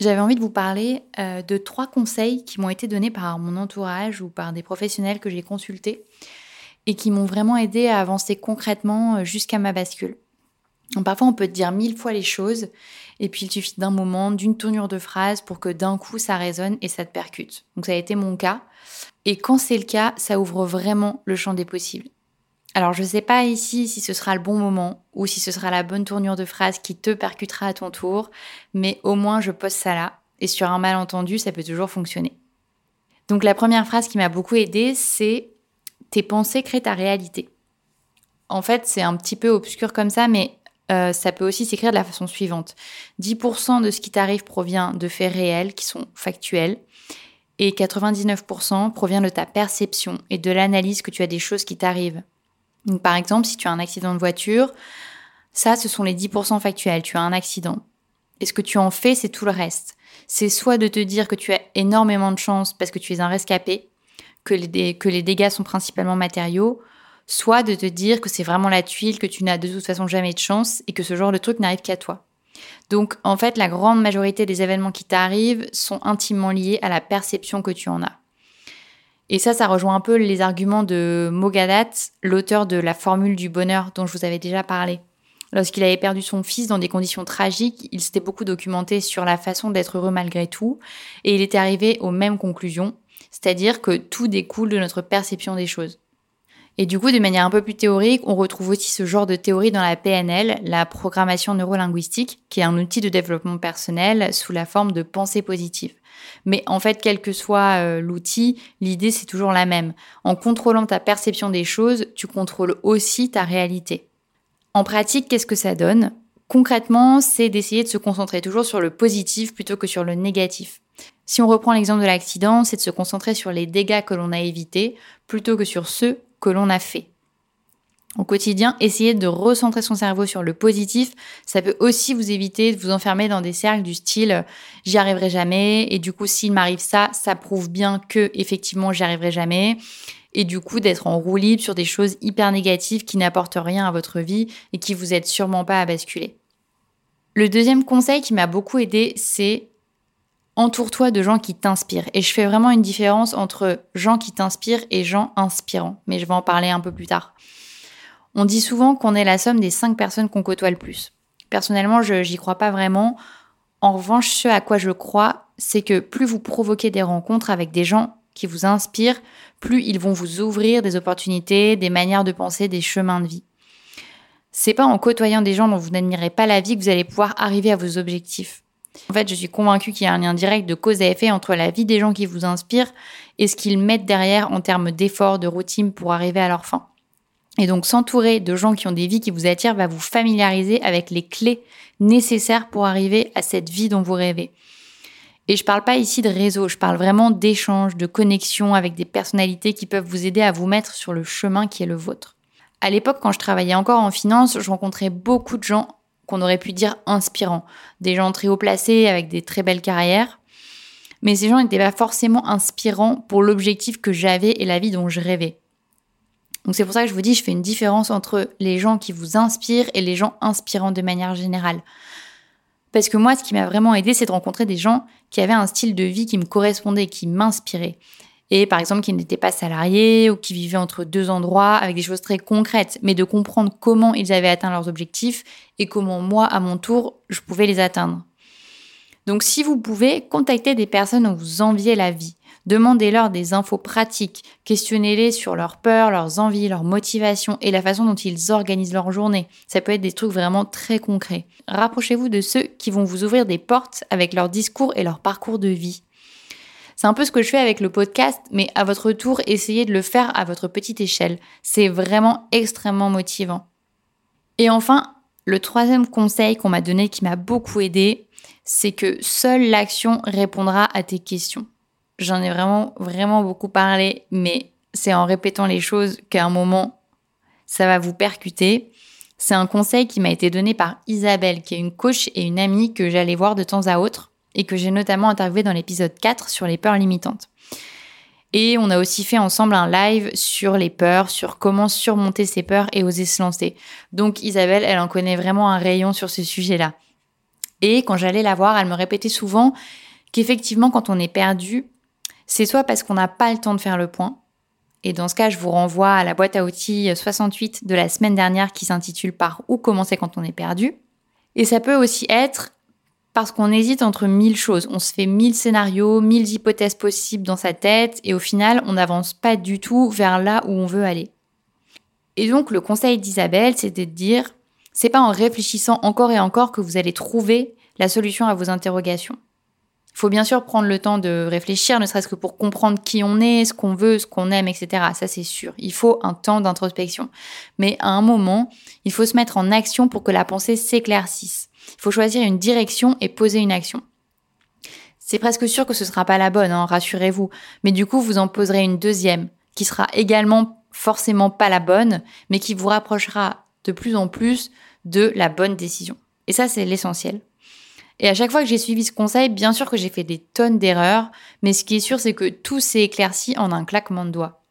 J'avais envie de vous parler euh, de trois conseils qui m'ont été donnés par mon entourage ou par des professionnels que j'ai consultés et qui m'ont vraiment aidé à avancer concrètement euh, jusqu'à ma bascule. Parfois, on peut te dire mille fois les choses et puis il suffit d'un moment, d'une tournure de phrase pour que d'un coup ça résonne et ça te percute. Donc ça a été mon cas. Et quand c'est le cas, ça ouvre vraiment le champ des possibles. Alors je ne sais pas ici si ce sera le bon moment ou si ce sera la bonne tournure de phrase qui te percutera à ton tour, mais au moins je pose ça là, et sur un malentendu, ça peut toujours fonctionner. Donc la première phrase qui m'a beaucoup aidée, c'est tes pensées créent ta réalité. En fait, c'est un petit peu obscur comme ça, mais euh, ça peut aussi s'écrire de la façon suivante. 10% de ce qui t'arrive provient de faits réels qui sont factuels et 99% provient de ta perception et de l'analyse que tu as des choses qui t'arrivent. Donc, par exemple, si tu as un accident de voiture, ça, ce sont les 10% factuels. Tu as un accident. Et ce que tu en fais, c'est tout le reste. C'est soit de te dire que tu as énormément de chance parce que tu es un rescapé, que les, que les dégâts sont principalement matériaux, soit de te dire que c'est vraiment la tuile, que tu n'as de toute façon jamais de chance et que ce genre de truc n'arrive qu'à toi. Donc en fait, la grande majorité des événements qui t'arrivent sont intimement liés à la perception que tu en as. Et ça, ça rejoint un peu les arguments de Mogadat, l'auteur de la formule du bonheur dont je vous avais déjà parlé. Lorsqu'il avait perdu son fils dans des conditions tragiques, il s'était beaucoup documenté sur la façon d'être heureux malgré tout, et il était arrivé aux mêmes conclusions, c'est-à-dire que tout découle de notre perception des choses. Et du coup, de manière un peu plus théorique, on retrouve aussi ce genre de théorie dans la PNL, la programmation neurolinguistique, qui est un outil de développement personnel sous la forme de pensée positive. Mais en fait, quel que soit euh, l'outil, l'idée c'est toujours la même. En contrôlant ta perception des choses, tu contrôles aussi ta réalité. En pratique, qu'est-ce que ça donne? Concrètement, c'est d'essayer de se concentrer toujours sur le positif plutôt que sur le négatif. Si on reprend l'exemple de l'accident, c'est de se concentrer sur les dégâts que l'on a évités plutôt que sur ceux que l'on a fait. Au quotidien, essayer de recentrer son cerveau sur le positif, ça peut aussi vous éviter de vous enfermer dans des cercles du style j'y arriverai jamais et du coup s'il m'arrive ça, ça prouve bien que effectivement j'y arriverai jamais et du coup d'être en roue libre sur des choses hyper négatives qui n'apportent rien à votre vie et qui vous aident sûrement pas à basculer. Le deuxième conseil qui m'a beaucoup aidé, c'est entoure-toi de gens qui t'inspirent. Et je fais vraiment une différence entre gens qui t'inspirent et gens inspirants. Mais je vais en parler un peu plus tard. On dit souvent qu'on est la somme des cinq personnes qu'on côtoie le plus. Personnellement, je n'y crois pas vraiment. En revanche, ce à quoi je crois, c'est que plus vous provoquez des rencontres avec des gens qui vous inspirent, plus ils vont vous ouvrir des opportunités, des manières de penser, des chemins de vie. C'est pas en côtoyant des gens dont vous n'admirez pas la vie que vous allez pouvoir arriver à vos objectifs. En fait, je suis convaincue qu'il y a un lien direct de cause à effet entre la vie des gens qui vous inspirent et ce qu'ils mettent derrière en termes d'efforts, de routine pour arriver à leur fin. Et donc s'entourer de gens qui ont des vies qui vous attirent va vous familiariser avec les clés nécessaires pour arriver à cette vie dont vous rêvez. Et je parle pas ici de réseau, je parle vraiment d'échanges, de connexions avec des personnalités qui peuvent vous aider à vous mettre sur le chemin qui est le vôtre. À l'époque, quand je travaillais encore en finance, je rencontrais beaucoup de gens qu'on aurait pu dire inspirants, des gens très haut placés avec des très belles carrières. Mais ces gens n'étaient pas forcément inspirants pour l'objectif que j'avais et la vie dont je rêvais. Donc c'est pour ça que je vous dis, je fais une différence entre les gens qui vous inspirent et les gens inspirants de manière générale. Parce que moi, ce qui m'a vraiment aidé, c'est de rencontrer des gens qui avaient un style de vie qui me correspondait, qui m'inspirait. Et par exemple, qui n'étaient pas salariés ou qui vivaient entre deux endroits avec des choses très concrètes, mais de comprendre comment ils avaient atteint leurs objectifs et comment moi, à mon tour, je pouvais les atteindre. Donc si vous pouvez, contacter des personnes dont vous enviez la vie. Demandez-leur des infos pratiques, questionnez-les sur leurs peurs, leurs envies, leurs motivations et la façon dont ils organisent leur journée. Ça peut être des trucs vraiment très concrets. Rapprochez-vous de ceux qui vont vous ouvrir des portes avec leur discours et leur parcours de vie. C'est un peu ce que je fais avec le podcast, mais à votre tour, essayez de le faire à votre petite échelle. C'est vraiment extrêmement motivant. Et enfin, le troisième conseil qu'on m'a donné qui m'a beaucoup aidé, c'est que seule l'action répondra à tes questions. J'en ai vraiment, vraiment beaucoup parlé, mais c'est en répétant les choses qu'à un moment, ça va vous percuter. C'est un conseil qui m'a été donné par Isabelle, qui est une coach et une amie que j'allais voir de temps à autre et que j'ai notamment interviewé dans l'épisode 4 sur les peurs limitantes. Et on a aussi fait ensemble un live sur les peurs, sur comment surmonter ces peurs et oser se lancer. Donc Isabelle, elle en connaît vraiment un rayon sur ce sujet-là. Et quand j'allais la voir, elle me répétait souvent qu'effectivement, quand on est perdu, c'est soit parce qu'on n'a pas le temps de faire le point, et dans ce cas, je vous renvoie à la boîte à outils 68 de la semaine dernière qui s'intitule Par où commencer quand on est perdu. Et ça peut aussi être parce qu'on hésite entre mille choses. On se fait mille scénarios, mille hypothèses possibles dans sa tête, et au final, on n'avance pas du tout vers là où on veut aller. Et donc, le conseil d'Isabelle, c'était de dire, c'est pas en réfléchissant encore et encore que vous allez trouver la solution à vos interrogations. Il faut bien sûr prendre le temps de réfléchir, ne serait-ce que pour comprendre qui on est, ce qu'on veut, ce qu'on aime, etc. Ça, c'est sûr. Il faut un temps d'introspection. Mais à un moment, il faut se mettre en action pour que la pensée s'éclaircisse. Il faut choisir une direction et poser une action. C'est presque sûr que ce ne sera pas la bonne, hein, rassurez-vous. Mais du coup, vous en poserez une deuxième, qui sera également forcément pas la bonne, mais qui vous rapprochera de plus en plus de la bonne décision. Et ça, c'est l'essentiel. Et à chaque fois que j'ai suivi ce conseil, bien sûr que j'ai fait des tonnes d'erreurs, mais ce qui est sûr, c'est que tout s'est éclairci en un claquement de doigts.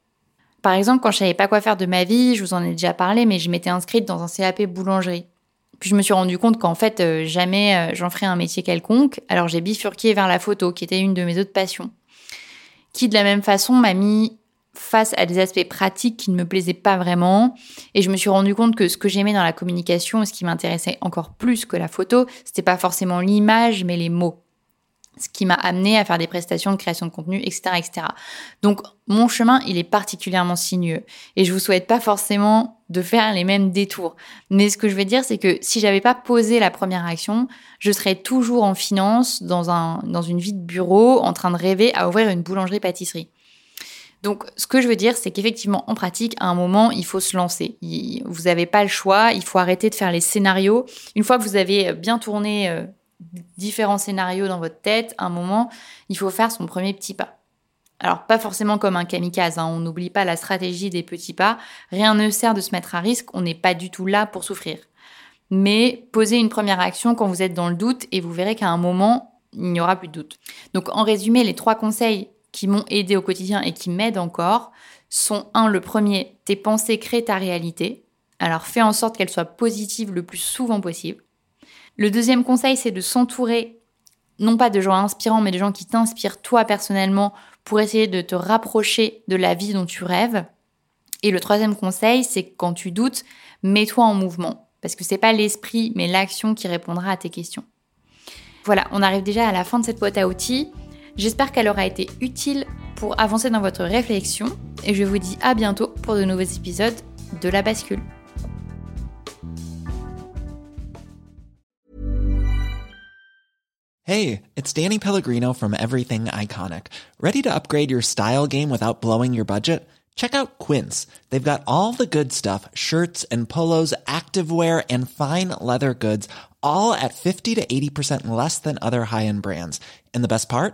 Par exemple, quand je savais pas quoi faire de ma vie, je vous en ai déjà parlé, mais je m'étais inscrite dans un CAP boulangerie. Puis je me suis rendu compte qu'en fait, euh, jamais euh, j'en ferais un métier quelconque, alors j'ai bifurqué vers la photo, qui était une de mes autres passions. Qui de la même façon m'a mis face à des aspects pratiques qui ne me plaisaient pas vraiment. Et je me suis rendu compte que ce que j'aimais dans la communication, ce qui m'intéressait encore plus que la photo, c'était pas forcément l'image, mais les mots. Ce qui m'a amené à faire des prestations de création de contenu, etc., etc. Donc, mon chemin, il est particulièrement sinueux. Et je vous souhaite pas forcément de faire les mêmes détours. Mais ce que je veux dire, c'est que si j'avais pas posé la première action, je serais toujours en finance, dans, un, dans une vie de bureau, en train de rêver à ouvrir une boulangerie-pâtisserie. Donc, ce que je veux dire, c'est qu'effectivement, en pratique, à un moment, il faut se lancer. Vous n'avez pas le choix, il faut arrêter de faire les scénarios. Une fois que vous avez bien tourné euh, différents scénarios dans votre tête, à un moment, il faut faire son premier petit pas. Alors, pas forcément comme un kamikaze, hein. on n'oublie pas la stratégie des petits pas. Rien ne sert de se mettre à risque, on n'est pas du tout là pour souffrir. Mais posez une première action quand vous êtes dans le doute et vous verrez qu'à un moment, il n'y aura plus de doute. Donc, en résumé, les trois conseils qui m'ont aidé au quotidien et qui m'aident encore, sont un, le premier, tes pensées créent ta réalité. Alors fais en sorte qu'elles soient positives le plus souvent possible. Le deuxième conseil, c'est de s'entourer non pas de gens inspirants, mais de gens qui t'inspirent toi personnellement pour essayer de te rapprocher de la vie dont tu rêves. Et le troisième conseil, c'est quand tu doutes, mets-toi en mouvement. Parce que c'est pas l'esprit, mais l'action qui répondra à tes questions. Voilà, on arrive déjà à la fin de cette boîte à outils. J'espère qu'elle aura été utile pour avancer dans votre réflexion. Et je vous dis à bientôt pour de nouveaux épisodes de La Bascule. Hey, it's Danny Pellegrino from Everything Iconic. Ready to upgrade your style game without blowing your budget? Check out Quince. They've got all the good stuff shirts and polos, activewear, and fine leather goods, all at 50 to 80% less than other high end brands. And the best part?